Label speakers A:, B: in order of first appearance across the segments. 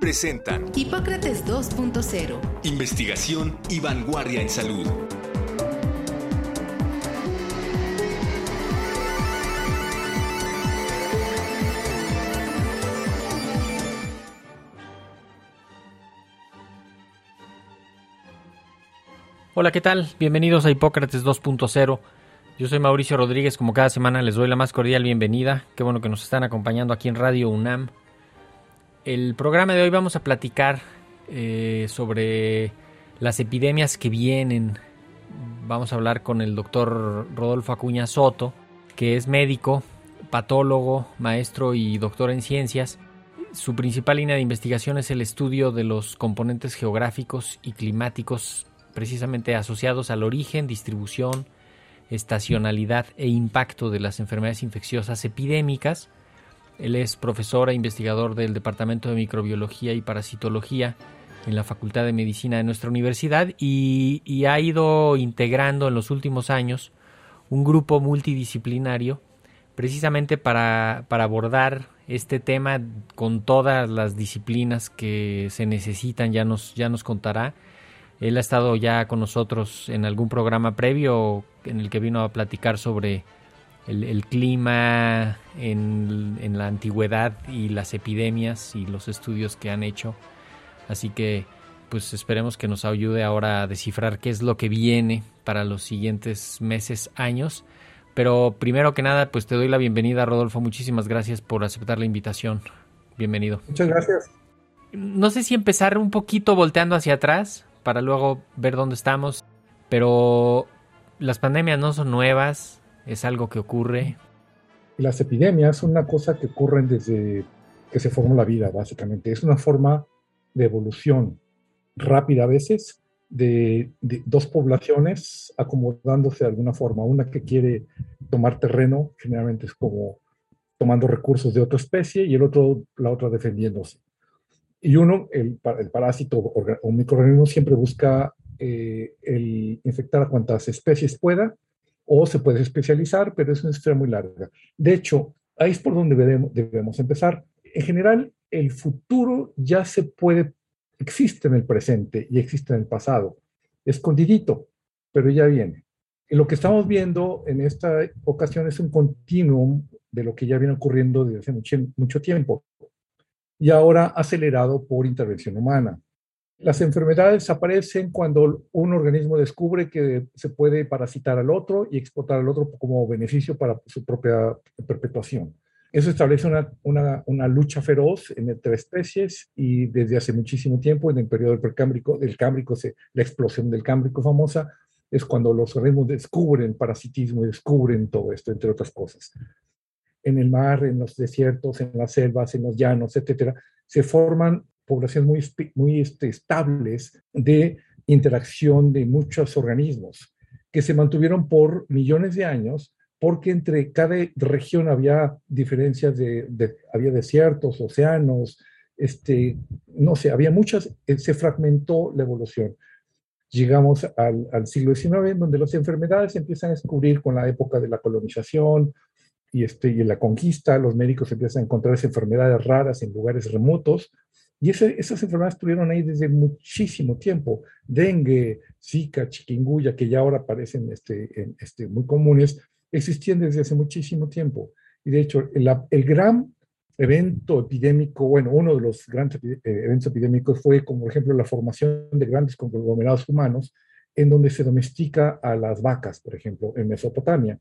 A: presentan
B: Hipócrates 2.0.
A: Investigación y vanguardia en salud.
C: Hola, ¿qué tal? Bienvenidos a Hipócrates 2.0. Yo soy Mauricio Rodríguez, como cada semana les doy la más cordial bienvenida. Qué bueno que nos están acompañando aquí en Radio UNAM el programa de hoy vamos a platicar eh, sobre las epidemias que vienen. Vamos a hablar con el doctor Rodolfo Acuña Soto, que es médico, patólogo, maestro y doctor en ciencias. Su principal línea de investigación es el estudio de los componentes geográficos y climáticos precisamente asociados al origen, distribución, estacionalidad e impacto de las enfermedades infecciosas epidémicas él es profesor e investigador del Departamento de Microbiología y Parasitología en la Facultad de Medicina de nuestra universidad y, ha ido integrando en los últimos años un grupo multidisciplinario precisamente para, abordar este tema con todas las disciplinas que se necesitan, ya nos, ya nos contará. Él ha estado ya con nosotros en algún programa previo en el que vino a platicar sobre el, clima en, la antigüedad y las epidemias y los estudios que han hecho. Así que pues esperemos que nos ayude ahora a descifrar qué es lo que viene para los siguientes meses, años. Pero primero que nada, pues te doy la bienvenida, Rodolfo. Muchísimas gracias por aceptar la invitación. Bienvenido.
D: Muchas gracias.
C: No sé si empezar un poquito volteando hacia atrás para luego ver dónde estamos, pero las pandemias no son nuevas, es algo que ocurre.
D: Las epidemias son una cosa que ocurren desde que se formó la vida, básicamente. Es una forma de evolución rápida a veces de, dos poblaciones acomodándose de alguna forma. Una que quiere tomar terreno, generalmente es como tomando recursos de otra especie, y el otro, la otra defendiéndose. Y uno, el, el parásito o microorganismo siempre busca eh, infectar a cuantas especies pueda o se puede especializar, pero es una historia muy larga. De hecho, ahí es por donde debemos, empezar. En general, el futuro ya se puede, existe en el presente y existe en el pasado, escondidito, pero ya viene. Lo que estamos viendo en esta ocasión es un continuum de lo que ya viene ocurriendo desde hace mucho tiempo y ahora acelerado por intervención humana. Las enfermedades aparecen cuando un organismo descubre que se puede parasitar al otro y explotar al otro como beneficio para su propia perpetuación. Eso establece una, una, lucha feroz entre especies y desde hace muchísimo tiempo, en el periodo Precámbrico, del Cámbrico, la explosión del Cámbrico famosa, es cuando los organismos descubren parasitismo y descubren todo esto, entre otras cosas. En el mar, en los desiertos, en las selvas, en los llanos, etcétera, se forman poblaciones muy, muy este, estables de interacción de muchos organismos que se mantuvieron por millones de años porque entre cada región había diferencias de, había desiertos, océanos, este, no sé, había muchas, eh, se fragmentó la evolución. Llegamos al, al siglo XIX, donde las enfermedades se empiezan a descubrir con la época de la colonización y, este, y la conquista, los médicos empiezan a encontrar enfermedades raras en lugares remotos, y esas enfermedades estuvieron ahí desde muchísimo tiempo. Dengue, Zika, chikungunya, que ya ahora parecen este, este, muy comunes, existían desde hace muchísimo tiempo. Y de hecho, el, el gran evento epidémico, bueno, uno de los grandes eh, eventos epidémicos fue, como por ejemplo, la formación de grandes conglomerados humanos, en donde se domestica a las vacas, por ejemplo, en Mesopotamia.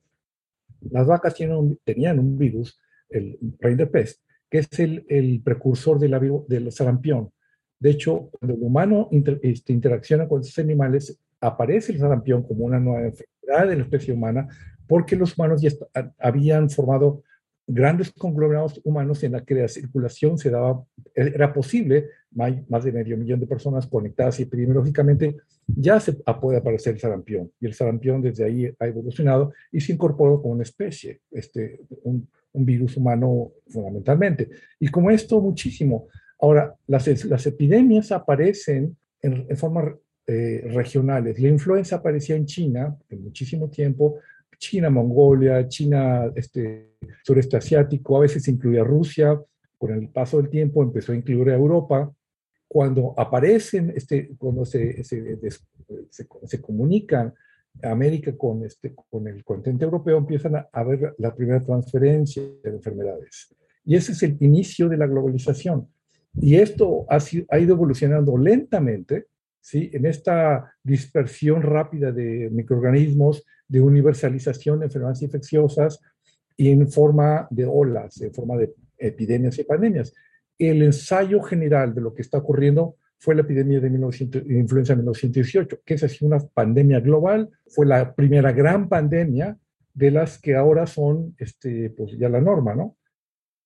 D: Las vacas tenían un virus, el rey de peste, es el, precursor del, sarampión. De hecho, cuando el humano este, interacciona con estos animales, aparece el sarampión como una nueva enfermedad de la especie humana, porque los humanos ya habían formado grandes conglomerados humanos en la que la circulación se daba, era posible, más de medio millón de personas conectadas epidemiológicamente, ya se puede aparecer el sarampión. Y el sarampión desde ahí ha evolucionado y se incorporó como una especie, este, un, un virus humano fundamentalmente. Y como esto, muchísimo. Ahora, las, las epidemias aparecen en, en forma eh, regionales. La influenza aparecía en China en muchísimo tiempo, China, Mongolia, China, este, sureste asiático, a veces incluía Rusia, con el paso del tiempo empezó a incluir a Europa. Cuando aparecen, este, cuando se, se, se, comunican América con, este, con el continente europeo, empiezan a haber la primera transferencia de enfermedades. Y ese es el inicio de la globalización. Y esto ha, ha ido evolucionando lentamente, ¿sí? En esta dispersión rápida de microorganismos, de universalización de enfermedades infecciosas y en forma de olas, en forma de epidemias y pandemias. El ensayo general de lo que está ocurriendo fue la epidemia de, 1900, de influenza de 1918, que es así una pandemia global, fue la primera gran pandemia de las que ahora son este, pues ya la norma, ¿no?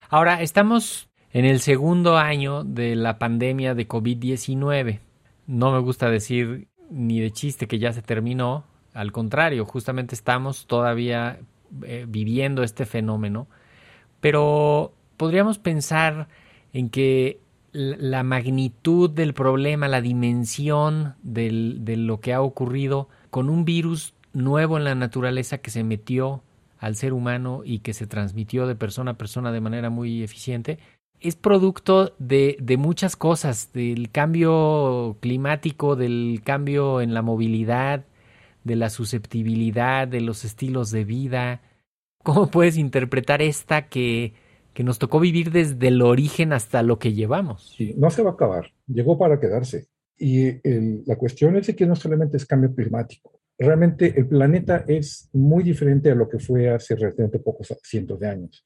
C: Ahora, estamos en el segundo año de la pandemia de COVID-19 no me gusta decir ni de chiste que ya se terminó, al contrario, justamente estamos todavía eh, viviendo este fenómeno, pero podríamos pensar en que la magnitud del problema, la dimensión de lo que ha ocurrido con un virus nuevo en la naturaleza que se metió al ser humano y que se transmitió de persona a persona de manera muy eficiente, es producto de, de, muchas cosas, del cambio climático, del cambio en la movilidad, de la susceptibilidad, de los estilos de vida. ¿Cómo puedes interpretar esta que, que nos tocó vivir desde el origen hasta lo que llevamos?
D: Sí, no se va a acabar, llegó para quedarse. Y la cuestión es que no solamente es cambio climático, realmente el planeta es muy diferente a lo que fue hace relativamente pocos cientos de años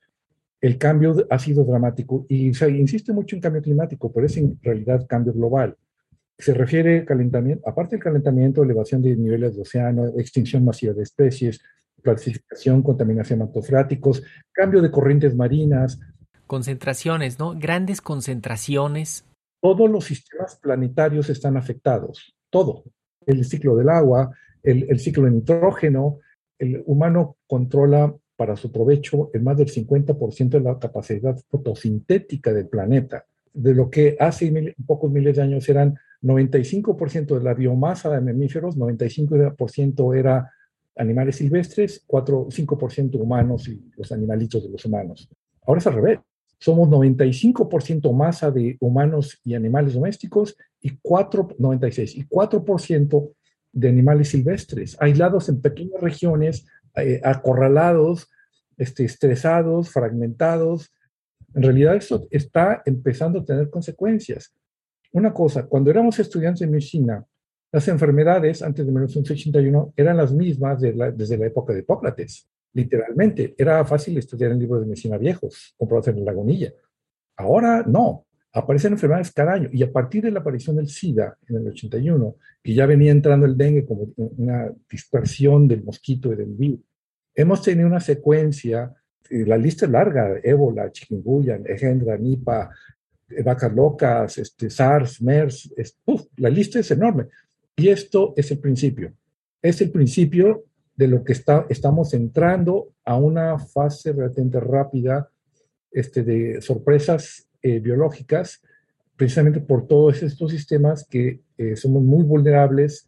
D: el cambio ha sido dramático y se insiste mucho en cambio climático, pero es en realidad cambio global. Se refiere al calentamiento, aparte del calentamiento, elevación de niveles de océano, extinción masiva de especies, clasificación, contaminación atmosféricos, cambio de corrientes marinas.
C: Concentraciones, ¿no? Grandes concentraciones.
D: Todos los sistemas planetarios están afectados, todo. El ciclo del agua, el, el ciclo de nitrógeno, el humano controla para su provecho en más del 50% de la capacidad fotosintética del planeta. De lo que hace pocos miles de años eran 95% de la biomasa de mamíferos, 95% era animales silvestres, 4, 5% humanos y los animalitos de los humanos. Ahora es al revés. Somos 95% masa de humanos y animales domésticos y 4, 96, y 4% de animales silvestres, aislados en pequeñas regiones, eh, acorralados este, estresados, fragmentados. En realidad eso está empezando a tener consecuencias. Una cosa, cuando éramos estudiantes de medicina, las enfermedades antes de 1981 eran las mismas desde la época de Hipócrates, literalmente. Era fácil estudiar en libros de medicina viejos, comprobados en la lagunilla. Ahora no, aparecen enfermedades cada año y a partir de la aparición del SIDA en el 81, que ya venía entrando el dengue como una dispersión del mosquito y del virus, hemos tenido una secuencia, la lista es larga, ébola, chikungunya, engendra, nipa, vacas locas, este, SARS, MERS, la lista es enorme. Y esto es el principio. Es el principio de lo que está, estamos entrando a una fase relativamente rápida este, de sorpresas eh, biológicas, precisamente por todos estos sistemas que eh, somos muy vulnerables.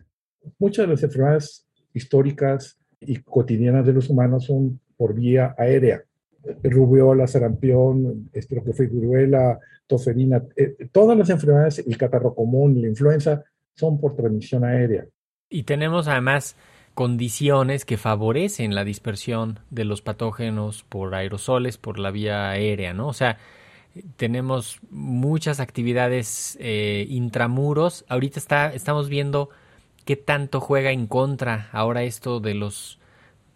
D: Muchas de las enfermedades históricas y cotidianas de los humanos son por vía aérea. Rubiola, sarampión, viruela, toferina, eh, todas las enfermedades, el catarro común, la influenza, son por transmisión aérea.
C: Y tenemos además condiciones que favorecen la dispersión de los patógenos por aerosoles, por la vía aérea, ¿no? O sea, tenemos muchas actividades eh, intramuros. Ahorita está, estamos viendo qué tanto juega en contra ahora esto de los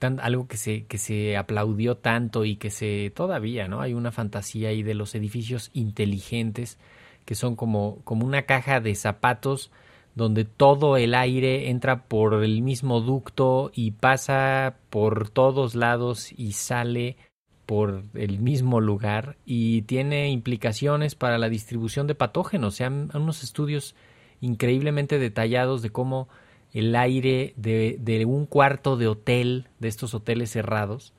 C: algo que se que se aplaudió tanto y que se todavía no hay una fantasía ahí de los edificios inteligentes que son como como una caja de zapatos donde todo el aire entra por el mismo ducto y pasa por todos lados y sale por el mismo lugar y tiene implicaciones para la distribución de patógenos. Se han unos estudios increíblemente detallados de cómo el aire de, un cuarto de hotel, de estos hoteles cerrados,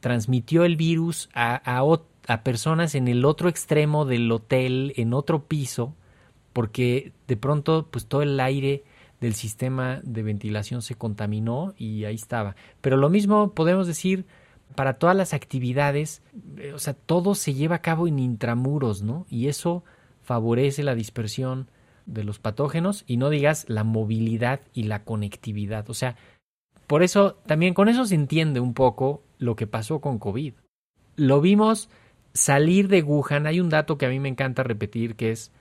C: transmitió el virus a, a personas en el otro extremo del hotel, en otro piso, porque de pronto pues todo el aire del sistema de ventilación se contaminó y ahí estaba. Pero lo mismo podemos decir para todas las actividades, eh, o sea, todo se lleva a cabo en intramuros, ¿no? Y eso favorece la dispersión de los patógenos y no digas la movilidad y la conectividad. O sea, por eso también con eso se entiende un poco lo que pasó con COVID. Lo vimos salir de Wuhan. Hay un dato que a mí me encanta repetir que es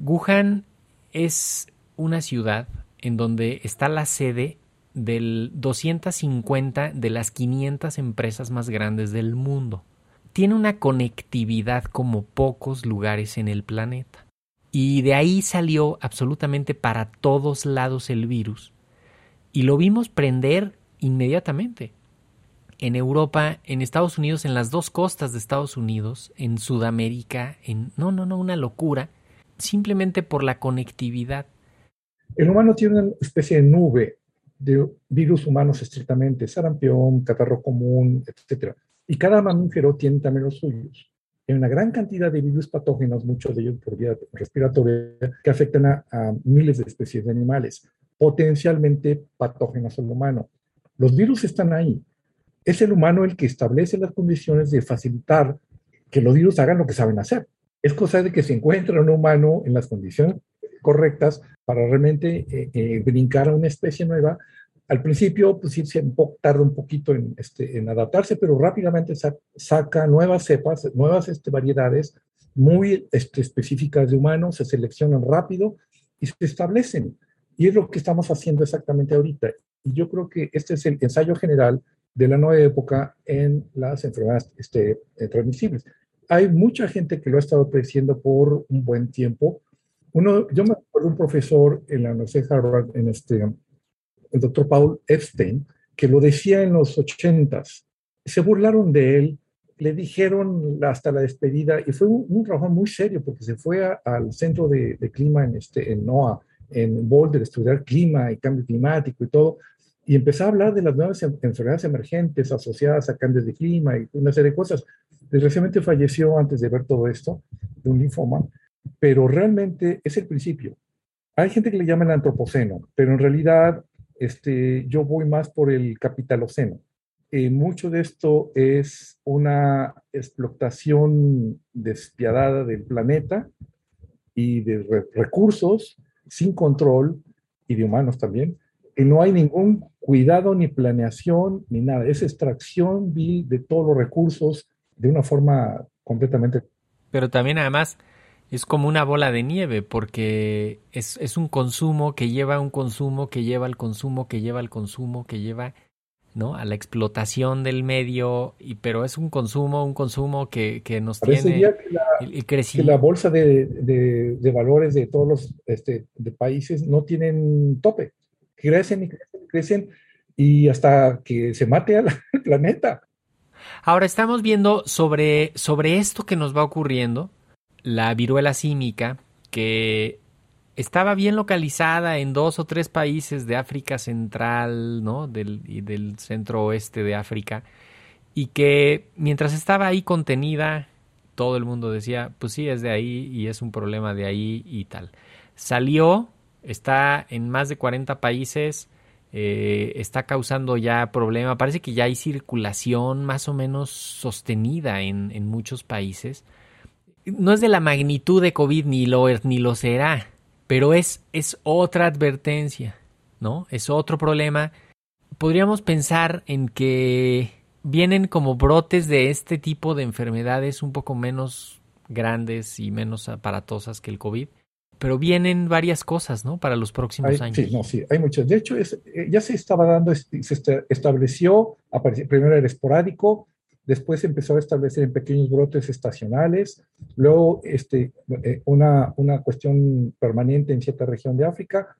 C: Wuhan es una ciudad en donde está la sede del 250 de las 500 empresas más grandes del mundo. Tiene una conectividad como pocos lugares en el planeta. Y de ahí salió absolutamente para todos lados el virus. Y lo vimos prender inmediatamente. En Europa, en Estados Unidos, en las dos costas de Estados Unidos, en Sudamérica, en... No, no, no, una locura. Simplemente por la conectividad.
D: El humano tiene una especie de nube de virus humanos estrictamente, sarampión, catarro común, etc. Y cada mamífero tiene también los suyos hay una gran cantidad de virus patógenos, muchos de ellos por vía respiratoria, que afectan a, miles de especies de animales, potencialmente patógenos al humano. Los virus están ahí. Es el humano el que establece las condiciones de facilitar que los virus hagan lo que saben hacer. Es cosa de que se encuentre un humano en las condiciones correctas para realmente eh, eh, brincar a una especie nueva al principio, pues sí, se tarda un poquito en, este, en adaptarse, pero rápidamente saca nuevas cepas, nuevas este, variedades muy este, específicas de humanos, se seleccionan rápido y se establecen. Y es lo que estamos haciendo exactamente ahorita. Y yo creo que este es el ensayo general de la nueva época en las enfermedades eh, transmisibles. Hay mucha gente que lo ha estado prediciendo por un buen tiempo. Uno, yo me acuerdo un profesor en la Universidad de Harvard, en este, el doctor Paul Epstein, que lo decía en los ochentas. Se burlaron de él, le dijeron hasta la despedida, y fue un, trabajo muy serio porque se fue al centro de, clima en, este, en NOAA, en Boulder, estudiar clima y cambio climático y todo, y empezó a hablar de las nuevas enfermedades emergentes asociadas a cambios de clima y una serie de cosas. Desgraciadamente falleció antes de ver todo esto, de un linfoma, pero realmente es el principio. Hay gente que le llama el antropoceno, pero en realidad este, yo voy más por el capitaloceno. Eh, mucho de esto es una explotación despiadada del planeta y de recursos sin control y de humanos también. Y no hay ningún cuidado ni planeación ni nada. Es extracción de todos los recursos de una forma completamente.
C: Pero también además es como una bola de nieve porque es, es, un consumo que lleva a un consumo que lleva al consumo que lleva al consumo que lleva ¿no? a la explotación del medio, y, pero es un consumo, un consumo que, que nos tiene
D: que la, el, que la bolsa de, de, de, valores de todos los este, de países no tienen tope, crecen y crecen y crecen y hasta que se mate al planeta.
C: Ahora estamos viendo sobre, sobre esto que nos va ocurriendo, la viruela símica, que estaba bien localizada en dos o tres países de África Central, ¿no? Del, y del centro oeste de África, y que mientras estaba ahí contenida, todo el mundo decía, pues sí, es de ahí y es un problema de ahí y tal. Salió, está en más de 40 países, eh, está causando ya problema, parece que ya hay circulación más o menos sostenida en, en muchos países no es de la magnitud de COVID ni lo, ni lo será, pero es, es otra advertencia, ¿no? Es otro problema. Podríamos pensar en que vienen como brotes de este tipo de enfermedades un poco menos grandes y menos aparatosas que el COVID, pero vienen varias cosas, ¿no? Para los próximos años.
D: Sí, no, sí, hay muchas. De hecho, es, eh, ya se estaba dando, se estableció, primero era esporádico, después empezó a establecer en pequeños brotes estacionales, luego este, eh, una, una cuestión permanente en cierta región de África,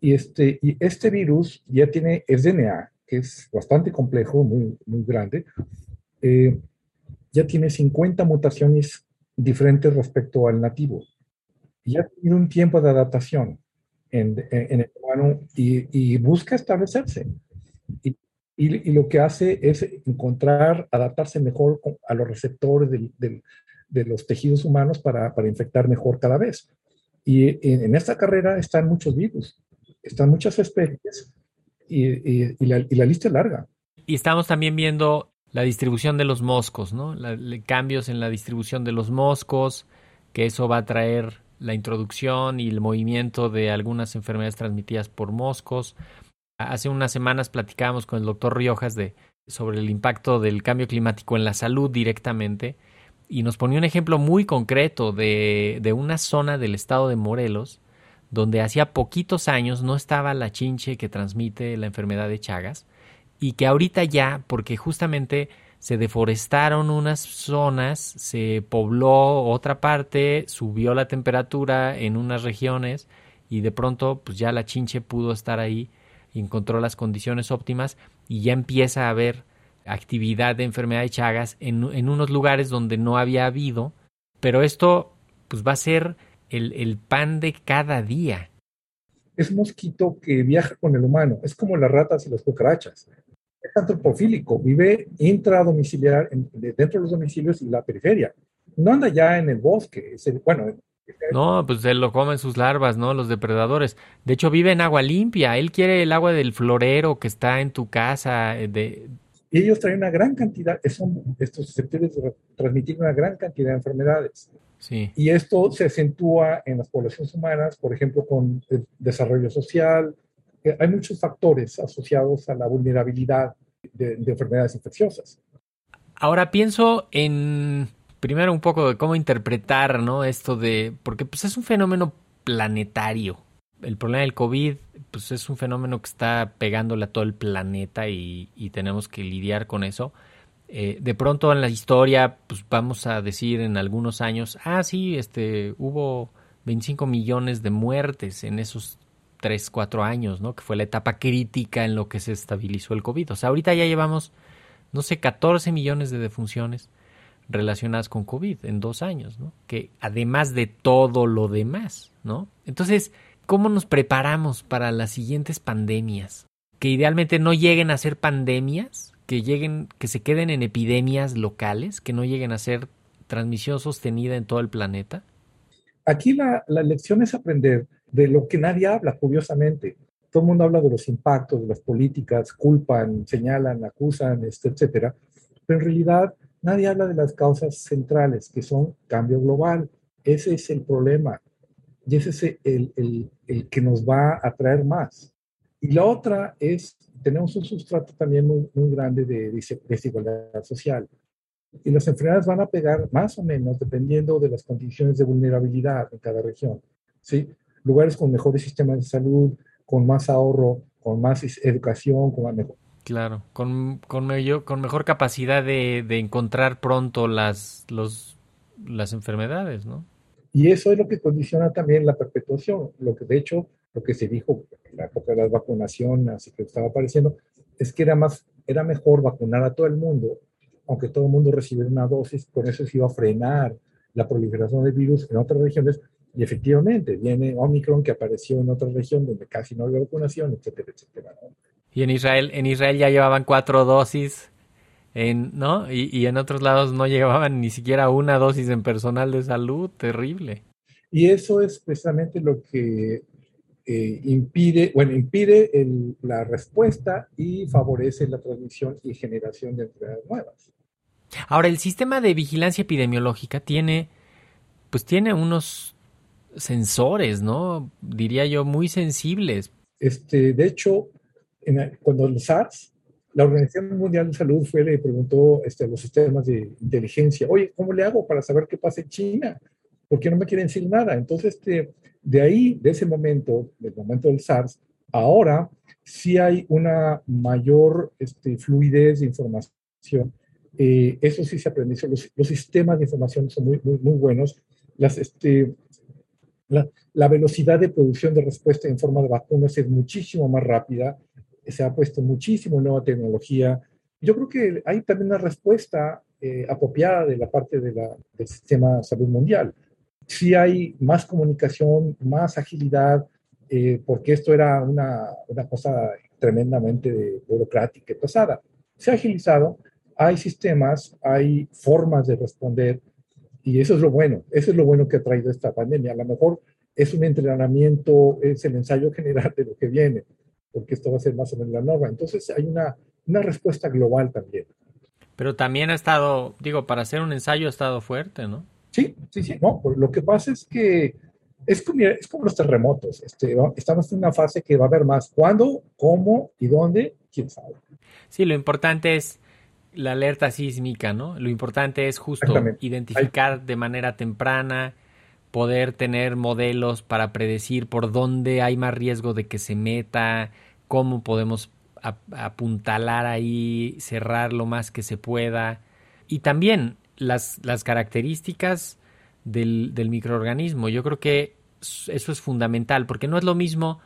D: y este, y este virus ya tiene, es DNA, que es bastante complejo, muy, muy grande, eh, ya tiene 50 mutaciones diferentes respecto al nativo. Ya tiene un tiempo de adaptación en, el humano y, busca establecerse. Y, y, lo que hace es encontrar, adaptarse mejor a los receptores de los tejidos humanos para, para, infectar mejor cada vez. Y en, en, esta carrera están muchos virus, están muchas especies y, la, la, lista es larga.
C: Y estamos también viendo la distribución de los moscos, ¿no? cambios en la distribución de los moscos, que eso va a traer la introducción y el movimiento de algunas enfermedades transmitidas por moscos. Hace unas semanas platicábamos con el doctor Riojas de, sobre el impacto del cambio climático en la salud directamente y nos ponía un ejemplo muy concreto de, de una zona del estado de Morelos donde hacía poquitos años no estaba la chinche que transmite la enfermedad de Chagas y que ahorita ya, porque justamente se deforestaron unas zonas, se pobló otra parte, subió la temperatura en unas regiones y de pronto pues ya la chinche pudo estar ahí, encontró las condiciones óptimas y ya empieza a haber actividad de enfermedad de Chagas en, en unos lugares donde no había habido, pero esto pues va a ser el, el pan de cada día.
D: Es mosquito que viaja con el humano, es como las ratas y las cucarachas es antropofílico, vive intradomiciliar dentro de los domicilios y la periferia. No anda ya en el bosque, bueno.
C: No, pues él lo comen sus larvas, ¿no? Los depredadores. De hecho, vive en agua limpia. Él quiere el agua del florero que está en tu casa. Eh, de...
D: Y ellos traen una gran cantidad, son estos susceptibles de transmitir una gran cantidad de enfermedades.
C: Sí.
D: Y esto se acentúa en las poblaciones humanas, por ejemplo, con el desarrollo social, hay muchos factores asociados a la vulnerabilidad de, enfermedades infecciosas.
C: Ahora pienso en primero un poco de cómo interpretar, ¿no? Esto de, porque pues es un fenómeno planetario. El problema del COVID, pues es un fenómeno que está pegándole a todo el planeta y, tenemos que lidiar con eso. Eh, de pronto en la historia, pues vamos a decir en algunos años, ah, sí, este, hubo 25 millones de muertes en esos tres, cuatro años, ¿no? Que fue la etapa crítica en lo que se estabilizó el COVID. O sea, ahorita ya llevamos, no sé, 14 millones de defunciones relacionadas con COVID en dos años, ¿no? Que además de todo lo demás, ¿no? Entonces, ¿cómo nos preparamos para las siguientes pandemias? Que idealmente no lleguen a ser pandemias, que lleguen, que se queden en epidemias locales, que no lleguen a ser transmisión sostenida en todo el planeta.
D: Aquí la, la lección es aprender de lo que nadie habla, curiosamente. Todo el mundo habla de los impactos, de las políticas, culpan, señalan, acusan, este, etcétera, pero en realidad nadie habla de las causas centrales, que son cambio global. Ese es el problema y ese es el, el, el que nos va a traer más. Y la otra es, tenemos un sustrato también muy, muy grande de desigualdad social. Y las enfermedades van a pegar más o menos dependiendo de las condiciones de vulnerabilidad en cada región. ¿sí? Lugares con mejores sistemas de salud, con más ahorro, con más educación, con más mejor.
C: Claro, con, con, con mejor capacidad de, de, encontrar pronto las, los, las enfermedades, ¿no?
D: Y eso es lo que condiciona también la perpetuación. Lo que de hecho, lo que se dijo en la época de la vacunación, así que estaba apareciendo, es que era, más, era mejor vacunar a todo el mundo, aunque todo el mundo recibiera una dosis, con eso se iba a frenar la proliferación del virus en otras regiones, y efectivamente, viene Omicron que apareció en otra región donde casi no había vacunación, etcétera, etcétera.
C: Y en Israel, en Israel ya llevaban cuatro dosis, en, ¿no? Y, y, en otros lados no llevaban ni siquiera una dosis en personal de salud, terrible.
D: Y eso es precisamente lo que eh, impide, bueno, impide el, la respuesta y favorece la transmisión y generación de enfermedades nuevas.
C: Ahora, el sistema de vigilancia epidemiológica tiene, pues tiene unos sensores, ¿no? Diría yo, muy sensibles.
D: Este, de hecho, cuando el SARS, la Organización Mundial de Salud fue, le preguntó este, a los sistemas de inteligencia, oye, ¿cómo le hago para saber qué pasa en China? ¿Por qué no me quieren decir nada? Entonces, este, de ahí, de ese momento, del momento del SARS, ahora sí hay una mayor este, fluidez de información. Eh, eso sí se aprendió. Los, los, sistemas de información son muy, muy, muy buenos. Las, este, la, velocidad de producción de respuesta en forma de vacunas es muchísimo más rápida, se ha puesto muchísimo nueva tecnología. Yo creo que hay también una respuesta eh, apropiada de la parte de la, del sistema de salud mundial. Sí hay más comunicación, más agilidad, eh, porque esto era una, una cosa tremendamente burocrática y pesada. Se ha agilizado, hay sistemas, hay formas de responder y eso es lo bueno, eso es lo bueno que ha traído esta pandemia. A lo mejor es un entrenamiento, es el ensayo general de lo que viene, porque esto va a ser más o menos la norma. Entonces hay una, una respuesta global también.
C: Pero también ha estado, digo, para hacer un ensayo ha estado fuerte, ¿no?
D: Sí, sí, sí. No, lo que pasa es que es como, es como los terremotos. Este, estamos en una fase que va a haber más. ¿Cuándo? ¿Cómo? ¿Y dónde? ¿Quién sabe?
C: Sí, lo importante es la alerta sísmica, ¿no? Lo importante es justo identificar de manera temprana, poder tener modelos para predecir por dónde hay más riesgo de que se meta, cómo podemos apuntalar ahí, cerrar lo más que se pueda. Y también las, las características del, del, microorganismo. Yo creo que eso es fundamental, porque no es lo mismo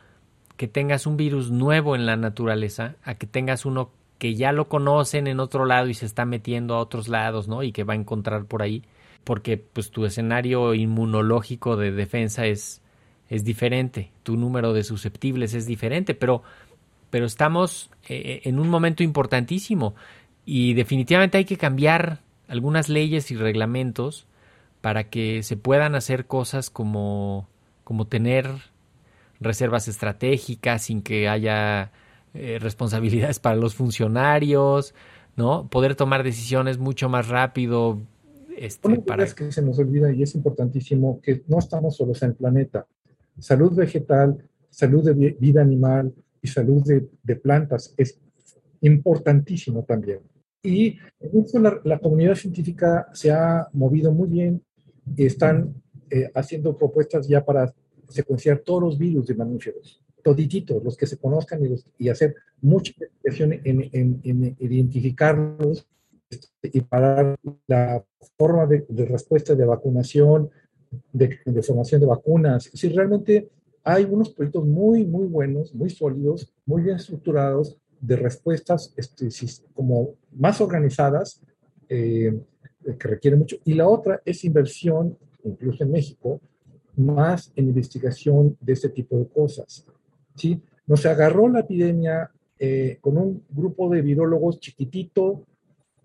C: que tengas un virus nuevo en la naturaleza a que tengas uno que ya lo conocen en otro lado y se está metiendo a otros lados, ¿no? Y que va a encontrar por ahí, porque pues tu escenario inmunológico de defensa es, es diferente, tu número de susceptibles es diferente, pero pero estamos eh, en un momento importantísimo y definitivamente hay que cambiar algunas leyes y reglamentos para que se puedan hacer cosas como, como tener reservas estratégicas sin que haya eh, responsabilidades para los funcionarios, ¿no? Poder tomar decisiones mucho más rápido.
D: Este, para... que se nos olvida y es importantísimo que no estamos solos en el planeta. Salud vegetal, salud de vida animal, y salud de, plantas es importantísimo también. Y en esto la, comunidad científica se ha movido muy bien y están eh, haciendo propuestas ya para secuenciar todos los virus de mamíferos, todititos, los que se conozcan y, hacer mucha investigación en, en, identificarlos y para la forma de, respuesta de vacunación, de, de, formación de vacunas. Si realmente hay unos proyectos muy, muy buenos, muy sólidos, muy bien estructurados, de respuestas este, como más organizadas, eh, que requieren mucho. Y la otra es inversión, incluso en México, más en investigación de este tipo de cosas. ¿Sí? Nos agarró la epidemia eh, con un grupo de virólogos chiquitito,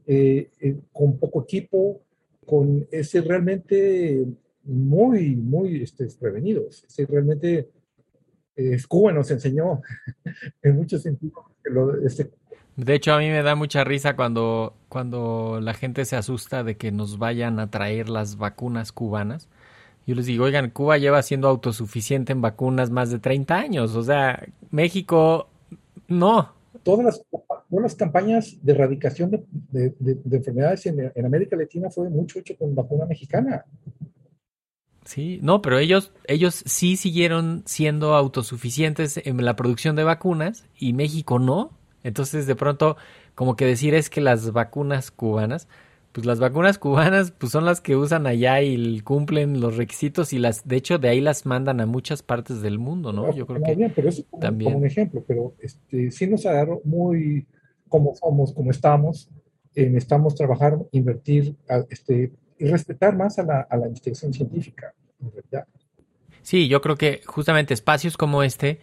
D: eh, con poco equipo, con ese realmente muy, muy este, desprevenidos. realmente eh, Cuba nos enseñó en muchos sentidos. Este,
C: de hecho, a mí me da mucha risa cuando, cuando la gente se asusta de que nos vayan a traer las vacunas cubanas. Yo les digo, oigan, Cuba lleva siendo autosuficiente en vacunas más de 30 años. O sea, México no.
D: Todas las, todas las campañas de erradicación de, de, enfermedades en, en, América Latina fue mucho hecho con vacuna mexicana.
C: Sí, no, pero ellos, ellos sí siguieron siendo autosuficientes en la producción de vacunas y México no. Entonces, de pronto, como que decir es que las vacunas cubanas, pues las vacunas cubanas pues son las que usan allá y cumplen los requisitos y las, de hecho, de ahí las mandan a muchas partes del mundo, ¿no?
D: Yo creo que pero eso como, también. como un ejemplo, pero este, sí nos agarró muy como somos, como estamos, necesitamos trabajar, invertir, este, y respetar más a la, a la investigación científica.
C: Sí, yo creo que justamente espacios como este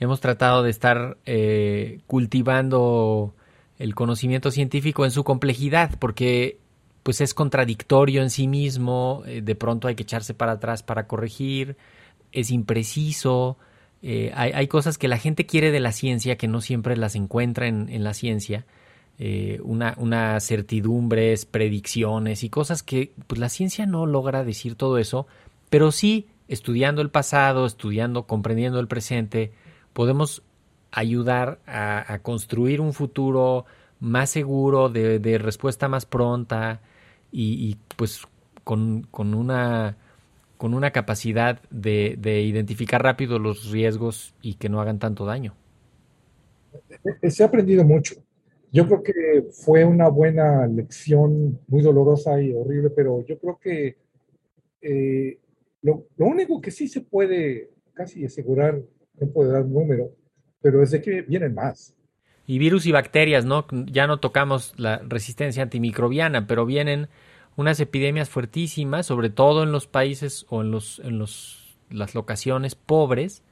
C: hemos tratado de estar eh, cultivando el conocimiento científico en su complejidad, porque pues es contradictorio en sí mismo, eh, de pronto hay que echarse para atrás para corregir, es impreciso, eh, hay, hay, cosas que la gente quiere de la ciencia que no siempre las encuentra en, en la ciencia, eh, una, una certidumbres, predicciones y cosas que pues, la ciencia no logra decir todo eso, pero sí estudiando el pasado, estudiando, comprendiendo el presente, podemos ayudar a, construir un futuro más seguro, de, respuesta más pronta y, pues con, con, una con una capacidad de, de, identificar rápido los riesgos y que no hagan tanto daño.
D: Se ha aprendido mucho. Yo creo que fue una buena lección, muy dolorosa y horrible, pero yo creo que eh, lo, único que sí se puede casi asegurar, no puedo dar un número, pero es de que vienen más.
C: Y virus y bacterias, ¿no? Ya no tocamos la resistencia antimicrobiana, pero vienen unas epidemias fuertísimas, sobre todo en los países o en los en los las locaciones pobres,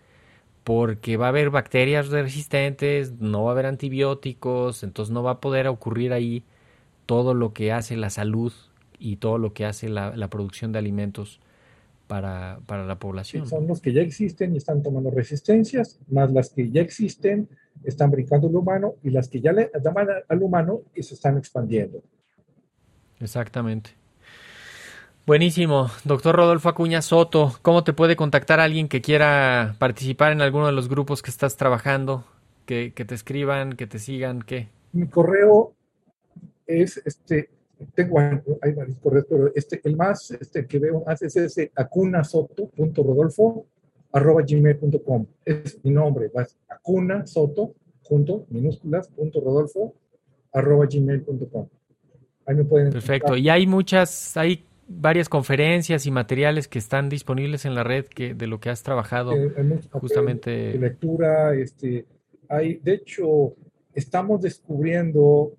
C: porque va a haber bacterias resistentes, no va a haber antibióticos, entonces no va a poder ocurrir ahí todo lo que hace la salud y todo lo que hace la, la producción de alimentos para, para la población.
D: son los que ya existen y están tomando resistencias, más las que ya existen están brincando el humano y las que ya le llaman al humano y se están expandiendo.
C: Exactamente. Buenísimo. Doctor Rodolfo Acuña Soto, ¿cómo te puede contactar alguien que quiera participar en alguno de los grupos que estás trabajando? Que, que te escriban, que te sigan, ¿qué?
D: Mi correo es este tengo hay varios correos, pero este, el más este, que veo más es ese acunasoto.rodolfo arroba gmail.com. Es mi nombre, vas acuna soto, junto, minúsculas, punto rodolfo arroba gmail.com.
C: Ahí me pueden Perfecto. Y hay muchas, hay varias conferencias y materiales que están disponibles en la red que, de lo que has trabajado eh, justamente.
D: De lectura, este, hay, de hecho, estamos descubriendo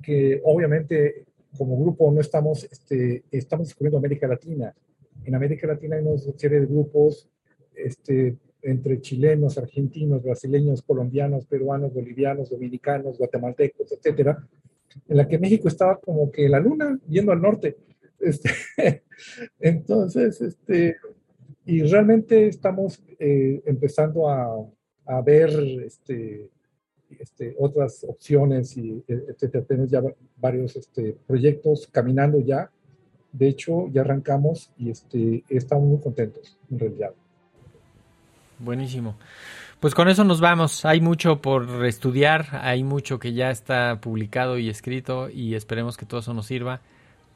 D: que obviamente como grupo no estamos, este, estamos descubriendo América Latina. En América Latina hay una serie de grupos este, entre chilenos, argentinos, brasileños, colombianos, peruanos, bolivianos, dominicanos, guatemaltecos, etcétera, en la que México estaba como que la luna yendo al norte. Este, entonces, este, y realmente estamos eh, empezando a, a ver este, este, otras opciones y etcétera. Tenemos ya varios este, proyectos caminando ya. De hecho, ya arrancamos y este, estamos muy contentos en realidad.
C: Buenísimo. Pues con eso nos vamos. Hay mucho por estudiar, hay mucho que ya está publicado y escrito y esperemos que todo eso nos sirva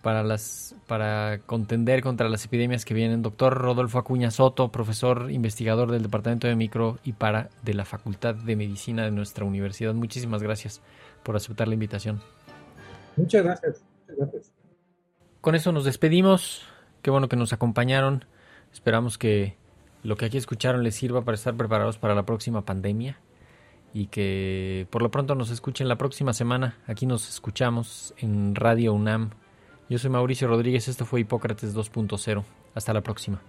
C: para las para contender contra las epidemias que vienen. Doctor Rodolfo Acuña Soto, profesor investigador del Departamento de Micro y para de la Facultad de Medicina de nuestra universidad. Muchísimas gracias por aceptar la invitación.
D: Muchas gracias. Muchas gracias.
C: Con eso nos despedimos. Qué bueno que nos acompañaron. Esperamos que lo que aquí escucharon les sirva para estar preparados para la próxima pandemia y que por lo pronto nos escuchen la próxima semana. Aquí nos escuchamos en Radio UNAM yo soy Mauricio Rodríguez, esto fue Hipócrates 2.0. Hasta la próxima.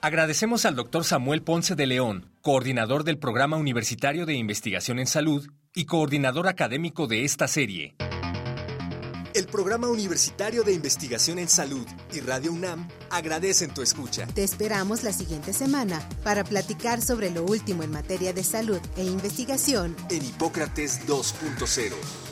A: Agradecemos al doctor Samuel Ponce de León, coordinador del Programa Universitario de Investigación en Salud y coordinador académico de esta serie. El Programa Universitario de Investigación en Salud y Radio UNAM agradecen tu escucha.
B: Te esperamos la siguiente semana para platicar sobre lo último en materia de salud e investigación
A: en Hipócrates 2.0